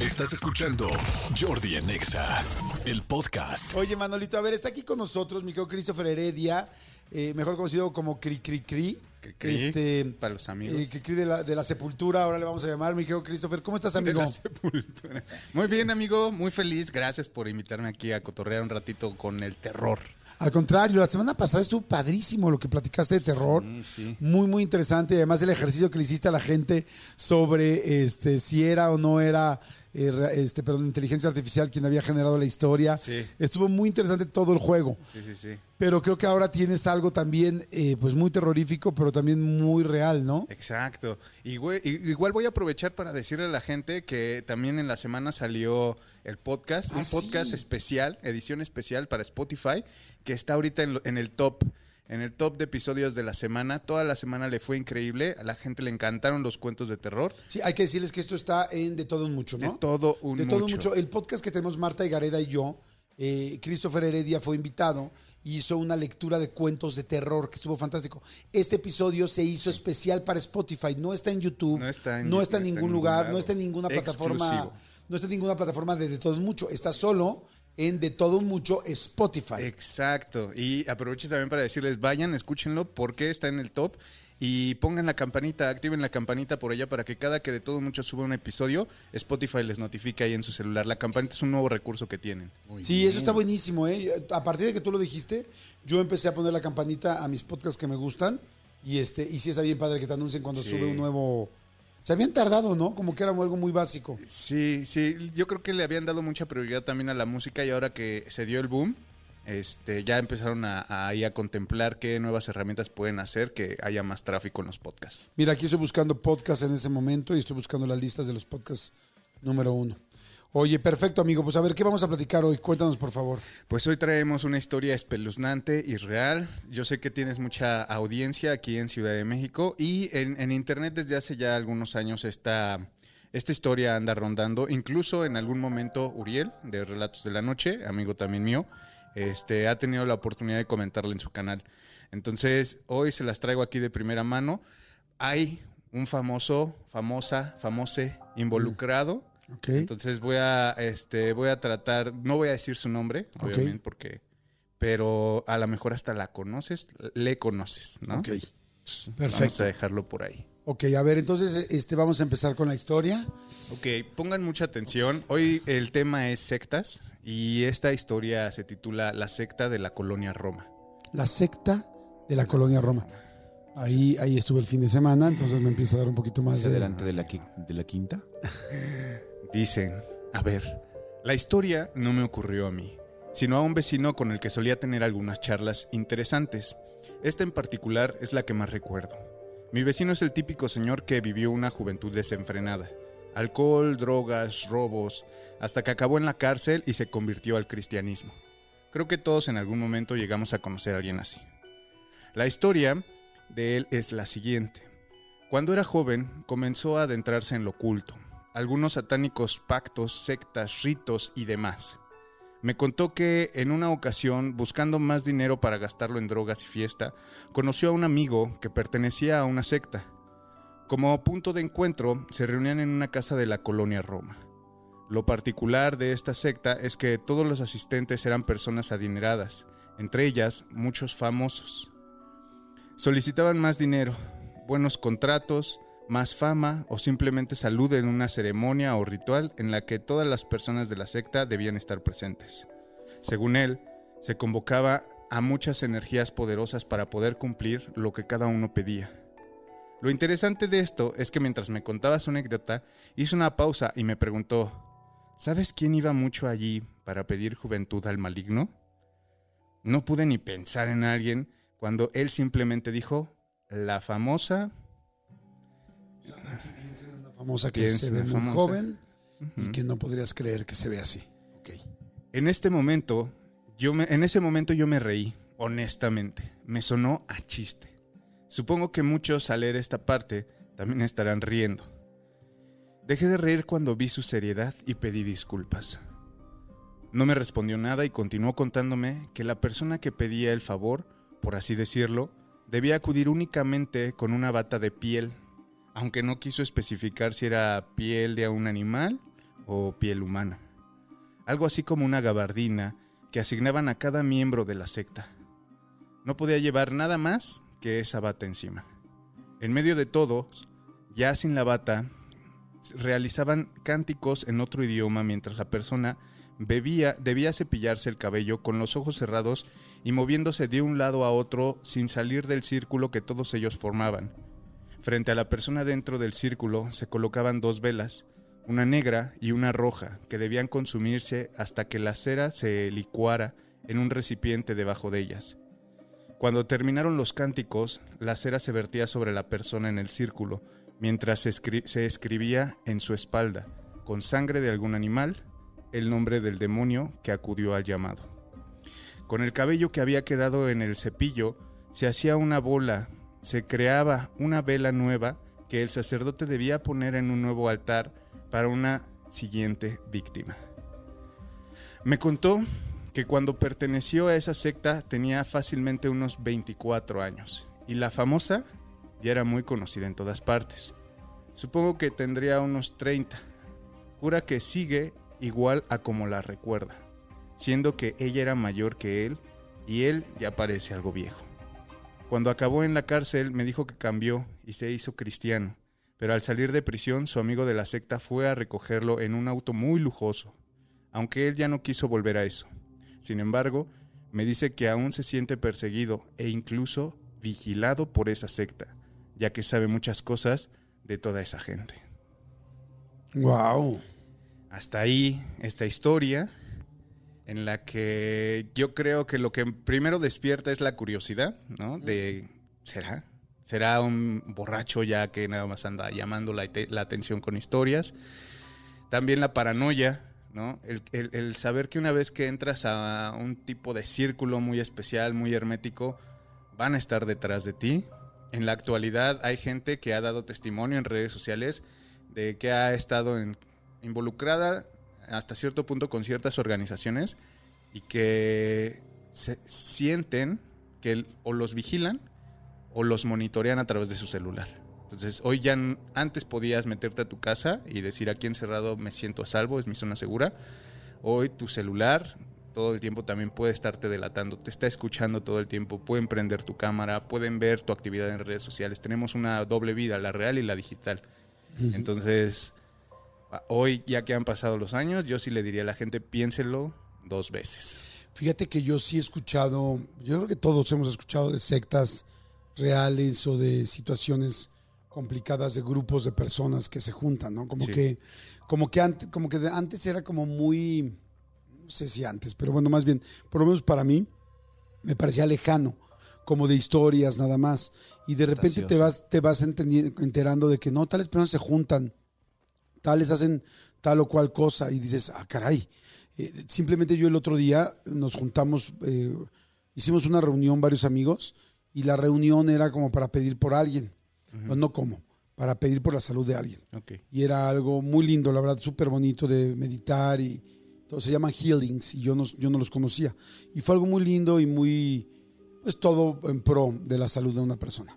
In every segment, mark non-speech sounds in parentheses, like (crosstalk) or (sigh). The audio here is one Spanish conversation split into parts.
Estás escuchando Jordi en Exa, el podcast. Oye, Manolito, a ver, está aquí con nosotros mi querido Christopher Heredia, eh, mejor conocido como Cri Cri Cri. Cri, Este, para los amigos. eh, Cri Cri de la, de la Sepultura, ahora le vamos a llamar, mi querido Christopher. ¿Cómo estás, amigo? De la sepultura. Muy bien, amigo. Muy feliz. Gracias por invitarme aquí a cotorrear un ratito con el terror. Al contrario, la semana pasada estuvo padrísimo lo que platicaste de terror. Sí, sí. Muy, muy interesante. Y además el ejercicio que le hiciste a la gente sobre este, si era o no era eh, este, perdón, inteligencia artificial quien había generado la historia. Sí. Estuvo muy interesante todo el juego. Sí, sí, sí. Pero creo que ahora tienes algo también, eh, pues muy terrorífico, pero también muy real, ¿no? Exacto. Y güey, i- igual voy a aprovechar para decirle a la gente que también en la semana salió el podcast, Ah, un podcast especial, edición especial para Spotify, que está ahorita en, en el top. En el top de episodios de la semana. Toda la semana le fue increíble. A la gente le encantaron los cuentos de terror. Sí, hay que decirles que esto está en De Todo Un Mucho, ¿no? De todo un de todo mucho. mucho. El podcast que tenemos Marta y Gareda y yo, eh, Christopher Heredia fue invitado y hizo una lectura de cuentos de terror que estuvo fantástico. Este episodio se hizo especial para Spotify, no está en YouTube, No está en- no está en no está en ningún ningún lugar, no está en ninguna plataforma, Exclusivo. no está en ninguna plataforma de De Todo Un Mucho, está solo en De Todo Mucho Spotify. Exacto. Y aprovecho también para decirles, vayan, escúchenlo porque está en el top. Y pongan la campanita, activen la campanita por allá para que cada que de todo mucho suba un episodio, Spotify les notifique ahí en su celular. La campanita es un nuevo recurso que tienen. Sí, eso está buenísimo, ¿eh? A partir de que tú lo dijiste, yo empecé a poner la campanita a mis podcasts que me gustan y este y sí está bien padre que te anuncien cuando Sí. sube un nuevo... Se habían tardado, ¿no? Como que era algo muy básico. Sí, sí, yo creo que le habían dado mucha prioridad también a la música y ahora que se dio el boom, este, ya empezaron a, a, contemplar qué nuevas herramientas pueden hacer que haya más tráfico en los podcasts. Mira, aquí estoy buscando podcasts en ese momento y estoy buscando las listas de los podcasts número uno. Oye, perfecto, amigo. Pues a ver, ¿qué vamos a platicar hoy? Cuéntanos, por favor. Pues hoy traemos una historia espeluznante y real. Yo sé que tienes mucha audiencia aquí en Ciudad de México y en, internet desde hace ya algunos años esta, esta historia anda rondando. Incluso en algún momento Uriel, de Relatos de la Noche, amigo también mío, este, ha tenido la oportunidad de comentarla en su canal. Entonces, hoy se las traigo aquí de primera mano. Hay un famoso, famosa, famose involucrado. Entonces voy a, este, voy a tratar, no voy a decir su nombre, obviamente, porque, pero a lo mejor hasta la conoces, le conoces, ¿no? Ok. Vamos Perfecto. a dejarlo por ahí. Ok, a ver, entonces este, vamos a empezar con la historia. Ok, pongan mucha atención. Hoy el tema es sectas y esta historia se titula La secta de la colonia Roma. La secta de la colonia Roma. Ahí, ahí estuve el fin de semana, entonces me empieza a dar un poquito más de... adelante de la, de la quinta. (laughs) Dicen, a ver, la historia no me ocurrió a mí, sino a un vecino con el que solía tener algunas charlas interesantes. Esta en particular es la que más recuerdo. Mi vecino es el típico señor que vivió una juventud desenfrenada. Alcohol, drogas, robos, hasta que acabó en la cárcel y se convirtió al cristianismo. Creo que todos en algún momento llegamos a conocer a alguien así. La historia de él es la siguiente. Cuando era joven, comenzó a adentrarse en lo oculto, algunos satánicos pactos, sectas, ritos y demás. Me contó que en una ocasión, buscando más dinero para gastarlo en drogas y fiesta, conoció a un amigo que pertenecía a una secta. Como punto de encuentro, se reunían en una casa de la colonia Roma. Lo particular de esta secta es que todos los asistentes eran personas adineradas, entre ellas muchos famosos. Solicitaban más dinero, buenos contratos, más fama o simplemente salud en una ceremonia o ritual en la que todas las personas de la secta debían estar presentes. Según él, se convocaba a muchas energías poderosas para poder cumplir lo que cada uno pedía. Lo interesante de esto es que mientras me contaba su anécdota, hizo una pausa y me preguntó, ¿sabes quién iba mucho allí para pedir juventud al maligno? No pude ni pensar en alguien cuando él simplemente dijo, la famosa... Una famosa que se ve la muy famosa. joven y que no podrías creer que se ve así. Ok. En este momento, yo me- en ese momento yo me reí, honestamente. Me sonó a chiste. Supongo que muchos al leer esta parte también estarán riendo. Dejé de reír cuando vi su seriedad y pedí disculpas. No me respondió nada y continuó contándome que la persona que pedía el favor, por así decirlo, debía acudir únicamente con una bata de piel, aunque no quiso especificar si era piel de un animal o piel humana. Algo así como una gabardina que asignaban a cada miembro de la secta. No podía llevar nada más que esa bata encima. En medio de todo, ya sin la bata, realizaban cánticos en otro idioma mientras la persona bebía, debía cepillarse el cabello con los ojos cerrados y moviéndose de un lado a otro sin salir del círculo que todos ellos formaban. Frente a la persona dentro del círculo se colocaban dos velas, una negra y una roja, que debían consumirse hasta que la cera se licuara en un recipiente debajo de ellas. Cuando terminaron los cánticos, la cera se vertía sobre la persona en el círculo, mientras se, se escribía en su espalda, con sangre de algún animal, el nombre del demonio que acudió al llamado. Con el cabello que había quedado en el cepillo, se hacía una bola, se creaba una vela nueva que el sacerdote debía poner en un nuevo altar para una siguiente víctima. Me contó que cuando perteneció a esa secta tenía fácilmente unos 24 años y la famosa ya era muy conocida en todas partes. Supongo que tendría unos 30. Jura que sigue igual a como la recuerda, siendo que ella era mayor que él y él ya parece algo viejo. Cuando acabó en la cárcel me dijo que cambió y se hizo cristiano, pero al salir de prisión su amigo de la secta fue a recogerlo en un auto muy lujoso, aunque él ya no quiso volver a eso. Sin embargo, me dice que aún se siente perseguido e incluso vigilado por esa secta, ya que sabe muchas cosas de toda esa gente. Wow. Hasta ahí esta historia en la que yo creo que lo que primero despierta es la curiosidad, ¿no? De, ¿será? ¿Será un borracho ya que nada más anda llamando la, la atención con historias? También la paranoia, ¿no? El, el, el, saber que una vez que entras a un tipo de círculo muy especial, muy hermético, van a estar detrás de ti. En la actualidad hay gente que ha dado testimonio en redes sociales de que ha estado en involucrada hasta cierto punto con ciertas organizaciones y que se sienten que o los vigilan o los monitorean a través de su celular. Entonces, hoy ya antes podías meterte a tu casa y decir aquí encerrado me siento a salvo, es mi zona segura. Hoy tu celular todo el tiempo también puede estarte delatando, te está escuchando todo el tiempo, pueden prender tu cámara, pueden ver tu actividad en redes sociales. Tenemos una doble vida, la real y la digital. Entonces, hoy ya que han pasado los años, yo sí le diría a la gente, piénselo dos veces. Fíjate que yo sí he escuchado, yo creo que todos hemos escuchado de sectas reales o de situaciones complicadas de grupos de personas que se juntan, ¿no? Como Sí. que, como que antes, como que antes era como muy, no sé si antes, pero bueno, más bien, por lo menos para mí, me parecía lejano, como de historias nada más. Y de repente te vas, te vas enterando de que no, tales personas se juntan, tales hacen tal o cual cosa, y dices, ah, caray. Eh, simplemente yo el otro día nos juntamos, eh, hicimos una reunión varios amigos, y la reunión era como para pedir por alguien, o no como, para pedir por la salud de alguien. Ok. Y era algo muy lindo, la verdad, súper bonito de meditar y todo se llaman healings y yo no, yo no los conocía. Y fue algo muy lindo y muy, pues todo en pro de la salud de una persona.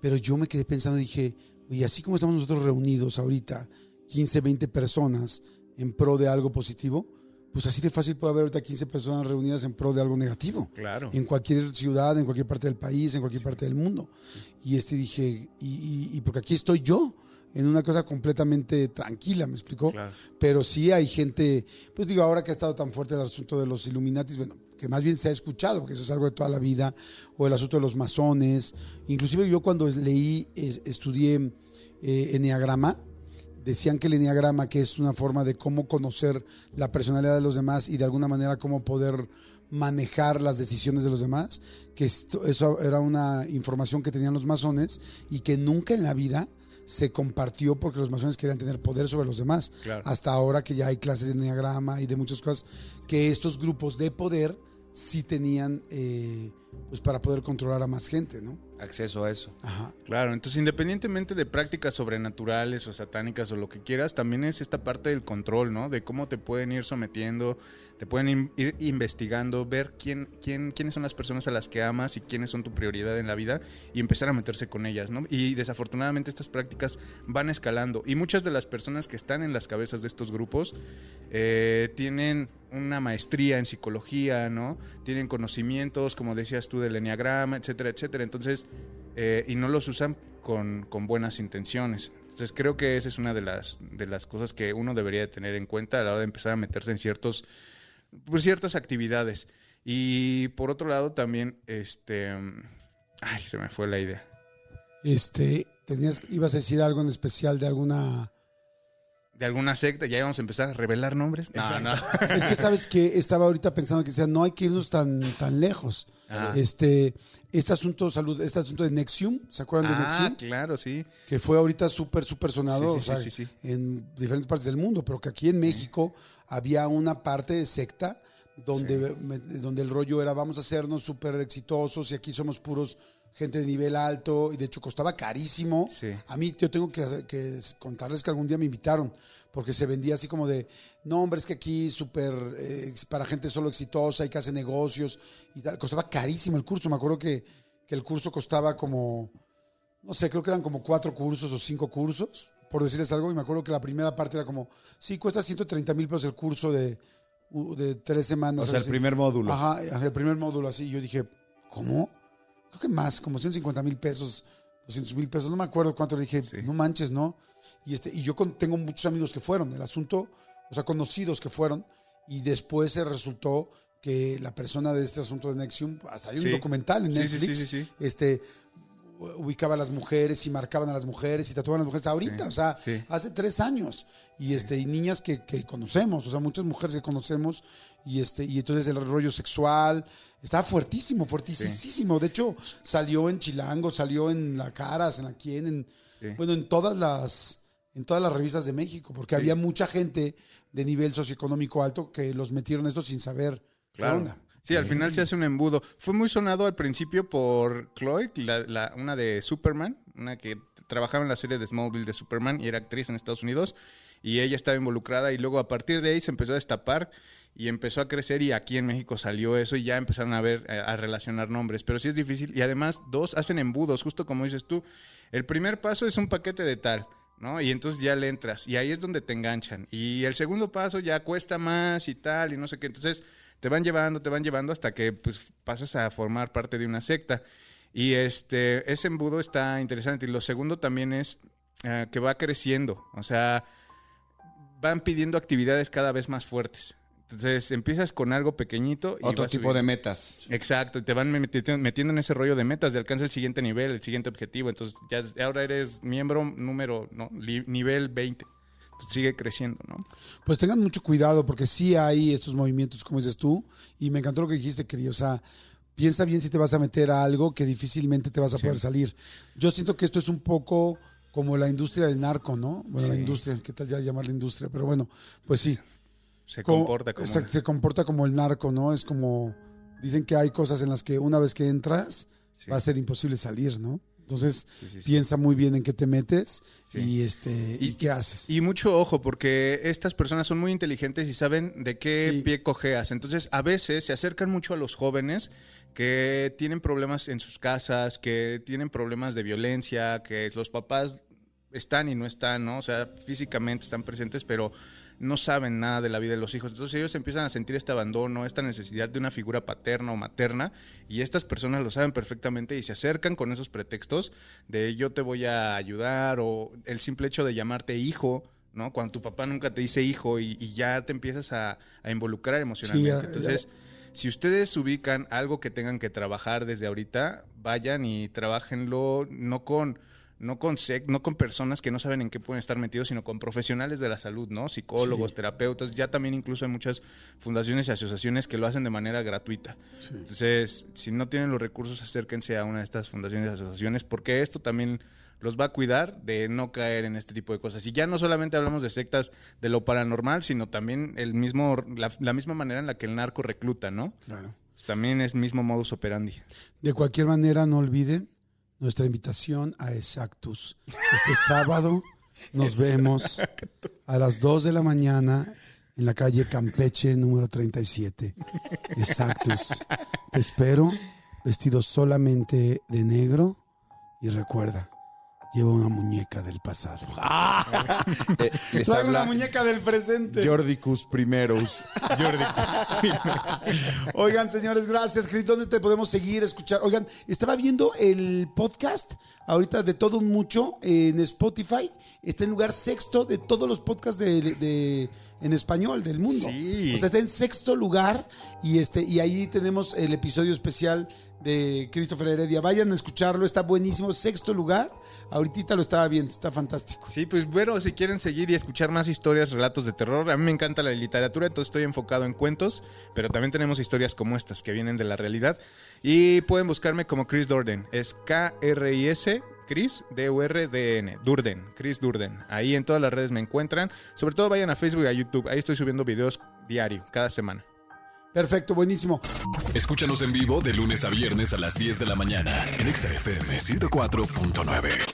Pero yo me quedé pensando y dije, oye, así como estamos nosotros reunidos ahorita, 15, 20 personas en pro de algo positivo, pues así de fácil puede haber ahorita 15 personas reunidas en pro de algo negativo Claro. en cualquier ciudad, en cualquier parte del país, en cualquier parte del mundo. Y este dije, y, y- y porque aquí estoy yo, en una cosa completamente tranquila, ¿me explicó? Claro. Pero sí hay gente, pues digo, ahora que ha estado tan fuerte el asunto de los Illuminatis, bueno, que más bien se ha escuchado, porque eso es algo de toda la vida, o el asunto de los masones. Inclusive yo cuando leí, es- estudié eh, Enneagrama, decían que el enneagrama, que es una forma de cómo conocer la personalidad de los demás y de alguna manera cómo poder manejar las decisiones de los demás, que esto- eso era una información que tenían los masones y que nunca en la vida se compartió porque los masones querían tener poder sobre los demás. Claro. Hasta ahora que ya hay clases de enneagrama y de muchas cosas, que estos grupos de poder sí tenían eh, pues para poder controlar a más gente, ¿no? Acceso a eso. Ajá. Claro, entonces independientemente de prácticas sobrenaturales o satánicas o lo que quieras, también es esta parte del control, ¿no? De cómo te pueden ir sometiendo, te pueden ir investigando, ver quién, quién, quiénes son las personas a las que amas y quiénes son tu prioridad en la vida y empezar a meterse con ellas, ¿no? Y desafortunadamente estas prácticas van escalando y muchas de las personas que están en las cabezas de estos grupos eh, tienen una maestría en psicología, ¿no? Tienen conocimientos, como decías tú, del enneagrama, etcétera, etcétera. Entonces, eh, y no los usan con, con buenas intenciones. Entonces, creo que esa es una de las, de las cosas que uno debería de tener en cuenta a la hora de empezar a meterse en ciertos, pues, ciertas actividades. Y por otro lado, también, este. Ay, se me fue la idea. Este, tenías, ibas a decir algo en especial de alguna... De alguna secta, ya íbamos a empezar a revelar nombres. No, no. Es que sabes que estaba ahorita pensando que decía, no hay que irnos tan, tan lejos. Ah. Este, este asunto salud, este asunto de Nexium, ¿se acuerdan de Ah, Nexium? claro, sí. Que fue ahorita súper, súper sonado Sí, sí, o sea, sí, sí, sí. en diferentes partes del mundo, pero que aquí en México había una parte de secta donde, donde el rollo era vamos a hacernos súper exitosos y aquí somos puros gente de nivel alto y de hecho costaba carísimo. Sí. A mí yo tengo que, que contarles que algún día me invitaron porque se vendía así como de, no hombre, es que aquí súper eh, para gente solo exitosa y que hace negocios y tal. Costaba carísimo el curso. Me acuerdo que, que el curso costaba como, no sé, creo que eran como cuatro cursos o cinco cursos, por decirles algo. Y me acuerdo que la primera parte era como, sí, cuesta 130 mil pesos el curso de, de tres semanas. O sea, el así. primer módulo. Ajá, ajá, el primer módulo así. Yo dije, ¿cómo? Creo que más, como 150 mil pesos, 200 mil pesos, no me acuerdo cuánto. Le dije, Sí. no manches, ¿no? Y, este, y yo con- tengo muchos amigos que fueron. El asunto, o sea, conocidos que fueron. Y después se resultó que la persona de este asunto de Nexium, hasta hay un Sí. documental en Netflix, sí, sí, sí. este ubicaba a las mujeres y marcaban a las mujeres y tatuaban a las mujeres ahorita, Sí, o sea, sí. hace tres años. Y este, y niñas que, que conocemos, o sea, muchas mujeres que conocemos, y este, y entonces el rollo sexual estaba fuertísimo, fuertísimo. De hecho, salió en Chilango, salió en La Caras, en La Quién, en bueno, en todas las, en todas las revistas de México, porque había mucha gente de nivel socioeconómico alto que los metieron esto sin saber qué Claro. onda. Sí, al final se hace un embudo. Fue muy sonado al principio por Chloe, la, la- una de Superman, una que trabajaba en la serie de Smallville de Superman y era actriz en Estados Unidos. Y ella estaba involucrada y luego a partir de ahí se empezó a destapar y empezó a crecer y aquí en México salió eso y ya empezaron a ver, eh, a relacionar nombres. Pero sí es difícil y además dos hacen embudos, justo como dices tú. El primer paso es un paquete de tal. ¿no? Y entonces ya le entras y ahí es donde te enganchan. Y el segundo paso ya cuesta más y tal y no sé qué. Entonces te van llevando, te van llevando hasta que pues pasas a formar parte de una secta. Y este, ese embudo está interesante. Y lo segundo también es eh, que va creciendo. O sea, van pidiendo actividades cada vez más fuertes. Entonces empiezas con algo pequeñito y Otro tipo de metas. Exacto, y te van meti- metiendo en ese rollo de metas, de alcanzar el siguiente nivel, el siguiente objetivo. Entonces, ya ahora eres miembro número, ¿no? Nivel 20. Sigue creciendo, ¿no? Pues tengan mucho cuidado porque sí hay estos movimientos, como dices tú, y me encantó lo que dijiste, querido. O sea, piensa bien si te vas a meter a algo que difícilmente te vas a Sí. poder salir. Yo siento que esto es un poco como la industria del narco, ¿no? Bueno, la industria, ¿qué tal ya llamarla industria? Pero bueno, pues sí. Se comporta como... se comporta como el narco, ¿no? Es como, dicen que hay cosas en las que una vez que entras Sí. va a ser imposible salir, ¿no? Entonces, Sí, sí, sí. piensa muy bien en qué te metes y este y, Y- qué haces. Y mucho ojo, porque estas personas son muy inteligentes y saben de qué pie cojeas. Entonces, a veces se acercan mucho a los jóvenes que tienen problemas en sus casas, que tienen problemas de violencia, que los papás están y no están, ¿no? O sea, físicamente están presentes, pero no saben nada de la vida de los hijos. Entonces ellos empiezan a sentir este abandono, esta necesidad de una figura paterna o materna, y estas personas lo saben perfectamente y se acercan con esos pretextos de yo te voy a ayudar o el simple hecho de llamarte hijo. ¿no? Cuando tu papá nunca te dice hijo y, y ya te empiezas a, a involucrar emocionalmente. ya- Entonces, si ustedes ubican algo que tengan que trabajar desde ahorita, vayan y trabajenlo no con no con sec- no con personas que no saben en qué pueden estar metidos, sino con profesionales de la salud, ¿no? Psicólogos, Sí. terapeutas, ya también incluso hay muchas fundaciones y asociaciones que lo hacen de manera gratuita. Entonces, si no tienen los recursos, acérquense a una de estas fundaciones y asociaciones, porque esto también los va a cuidar de no caer en este tipo de cosas. Y ya no solamente hablamos de sectas de lo paranormal, sino también el mismo, la, la misma manera en la que el narco recluta, ¿no? Claro. También es mismo modus operandi. De cualquier manera, no olviden nuestra invitación a Exactus. Este sábado (laughs) nos vemos a las 2 de la mañana en la calle Campeche número 37. Exactus. Te espero vestido solamente de negro y recuerda, lleva una muñeca del pasado. (laughs) Eh, (laughs) les Traigo una muñeca del presente. Jordicus Primerus. Oigan, señores, gracias. Cris, ¿dónde te podemos seguir, escuchar? Oigan, estaba viendo el podcast ahorita de todo un mucho en Spotify. Está en lugar sexto de todos los podcasts de, de- en español del mundo. Sí. O sea, está en sexto lugar y este y ahí tenemos el episodio especial de Christopher Heredia. Vayan a escucharlo, está buenísimo. Sexto lugar. Ahorita lo estaba viendo, está fantástico. Sí, pues bueno, si quieren seguir y escuchar más historias, relatos de terror, a mí me encanta la literatura, entonces estoy enfocado en cuentos, pero también tenemos historias como estas que vienen de la realidad. Y pueden buscarme como Chris Durden, es K-R-I-S, Chris, D-U-R-D-N, Durden, Chris Durden. Ahí en todas las redes me encuentran. Sobre todo vayan a Facebook y a YouTube, ahí estoy subiendo videos diario, cada semana. Perfecto, buenísimo. Escúchanos en vivo de lunes a viernes a las 10 de la mañana en Exa FM 104.9.